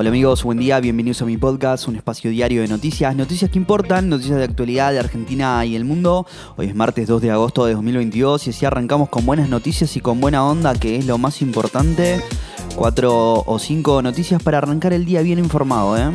Hola amigos, buen día, bienvenidos a mi podcast, un espacio diario de noticias, noticias que importan, noticias de actualidad de Argentina y el mundo. Hoy es martes 2 de agosto de 2022 y así arrancamos con buenas noticias y con buena onda, que es lo más importante. Cuatro o cinco noticias para arrancar el día bien informado, ¿eh?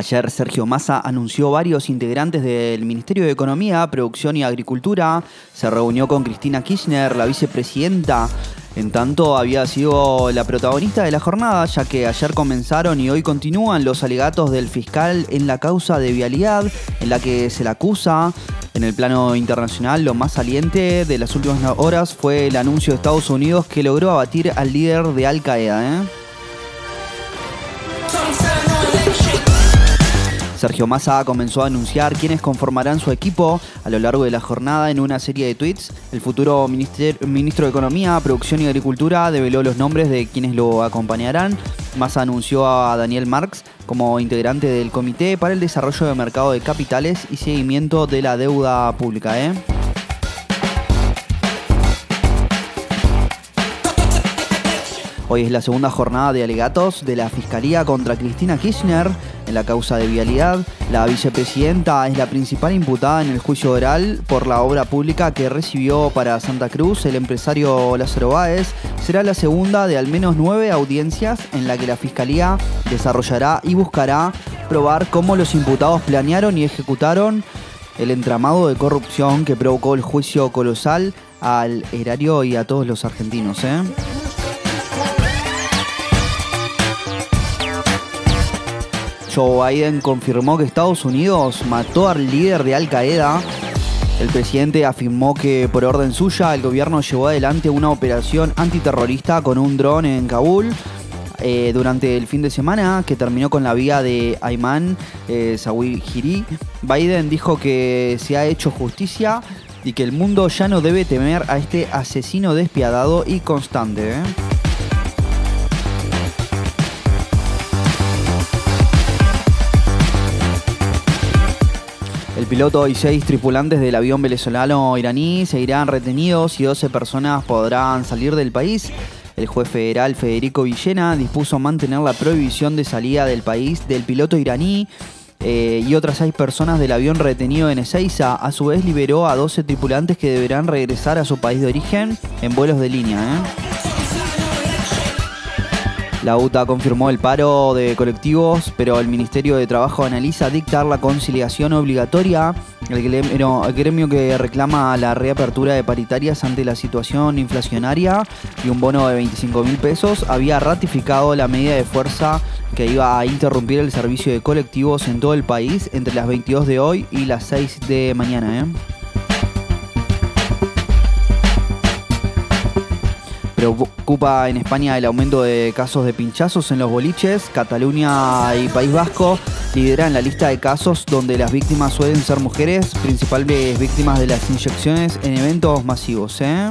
Ayer Sergio Massa anunció varios integrantes del Ministerio de Economía, Producción y Agricultura. Se reunió con Cristina Kirchner, la vicepresidenta. En tanto, había sido la protagonista de la jornada, ya que ayer comenzaron y hoy continúan los alegatos del fiscal en la causa de vialidad, en la que se la acusa. En el plano internacional, lo más saliente de las últimas horas fue el anuncio de Estados Unidos que logró abatir al líder de Al Qaeda. ¿eh? Sergio Massa comenzó a anunciar quiénes conformarán su equipo a lo largo de la jornada en una serie de tweets. El futuro ministro de Economía, Producción y Agricultura develó los nombres de quienes lo acompañarán. Massa anunció a Daniel Marx como integrante del Comité para el Desarrollo del Mercado de Capitales y Seguimiento de la Deuda Pública. ¿eh? Hoy es la segunda jornada de alegatos de la Fiscalía contra Cristina Kirchner en la causa de vialidad. La vicepresidenta es la principal imputada en el juicio oral por la obra pública que recibió para Santa Cruz el empresario Lázaro Báez. Será la segunda de al menos nueve audiencias en la que la Fiscalía desarrollará y buscará probar cómo los imputados planearon y ejecutaron el entramado de corrupción que provocó el juicio colosal al erario y a todos los argentinos. ¿eh? Joe Biden confirmó que Estados Unidos mató al líder de Al Qaeda. El presidente afirmó que por orden suya el gobierno llevó adelante una operación antiterrorista con un dron en Kabul. Eh, durante el fin de semana que terminó con la vía de Ayman eh, Biden dijo que se ha hecho justicia y que el mundo ya no debe temer a este asesino despiadado y constante. ¿eh? Piloto y seis tripulantes del avión venezolano iraní seguirán retenidos y 12 personas podrán salir del país. El juez federal Federico Villena dispuso mantener la prohibición de salida del país del piloto iraní eh, y otras seis personas del avión retenido en Ezeiza. A su vez liberó a 12 tripulantes que deberán regresar a su país de origen en vuelos de línea. ¿eh? La UTA confirmó el paro de colectivos, pero el Ministerio de Trabajo analiza dictar la conciliación obligatoria. El gremio, que reclama la reapertura de paritarias ante la situación inflacionaria y un bono de 25 mil pesos había ratificado la medida de fuerza que iba a interrumpir el servicio de colectivos en todo el país entre las 22 de hoy y las 6 de mañana. ¿eh? Preocupa en España el aumento de casos de pinchazos en los boliches. Cataluña y País Vasco lideran la lista de casos donde las víctimas suelen ser mujeres, principales víctimas de las inyecciones en eventos masivos. ¿eh?